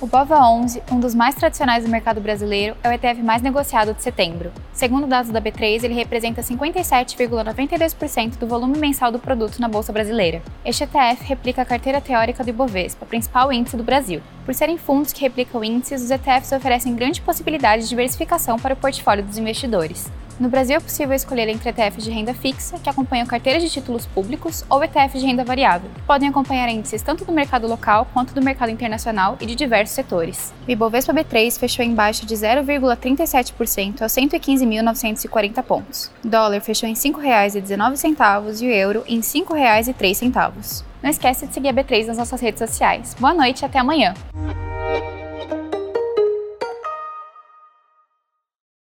O BOVA11, um dos mais tradicionais do mercado brasileiro, é o ETF mais negociado de setembro. Segundo dados da B3, ele representa 57,92% do volume mensal do produto na bolsa brasileira. Este ETF replica a carteira teórica do Ibovespa, principal índice do Brasil. Por serem fundos que replicam índices, os ETFs oferecem grande possibilidade de diversificação para o portfólio dos investidores. No Brasil é possível escolher entre ETFs de renda fixa, que acompanham carteiras de títulos públicos, ou ETFs de renda variável, que podem acompanhar índices tanto do mercado local quanto do mercado internacional e de diversos setores. O Ibovespa B3 fechou em baixa de 0,37% a 115.940 pontos. O dólar fechou em R$ 5,19 e o euro em R$ 5,03. Não esquece de seguir a B3 nas nossas redes sociais. Boa noite e até amanhã!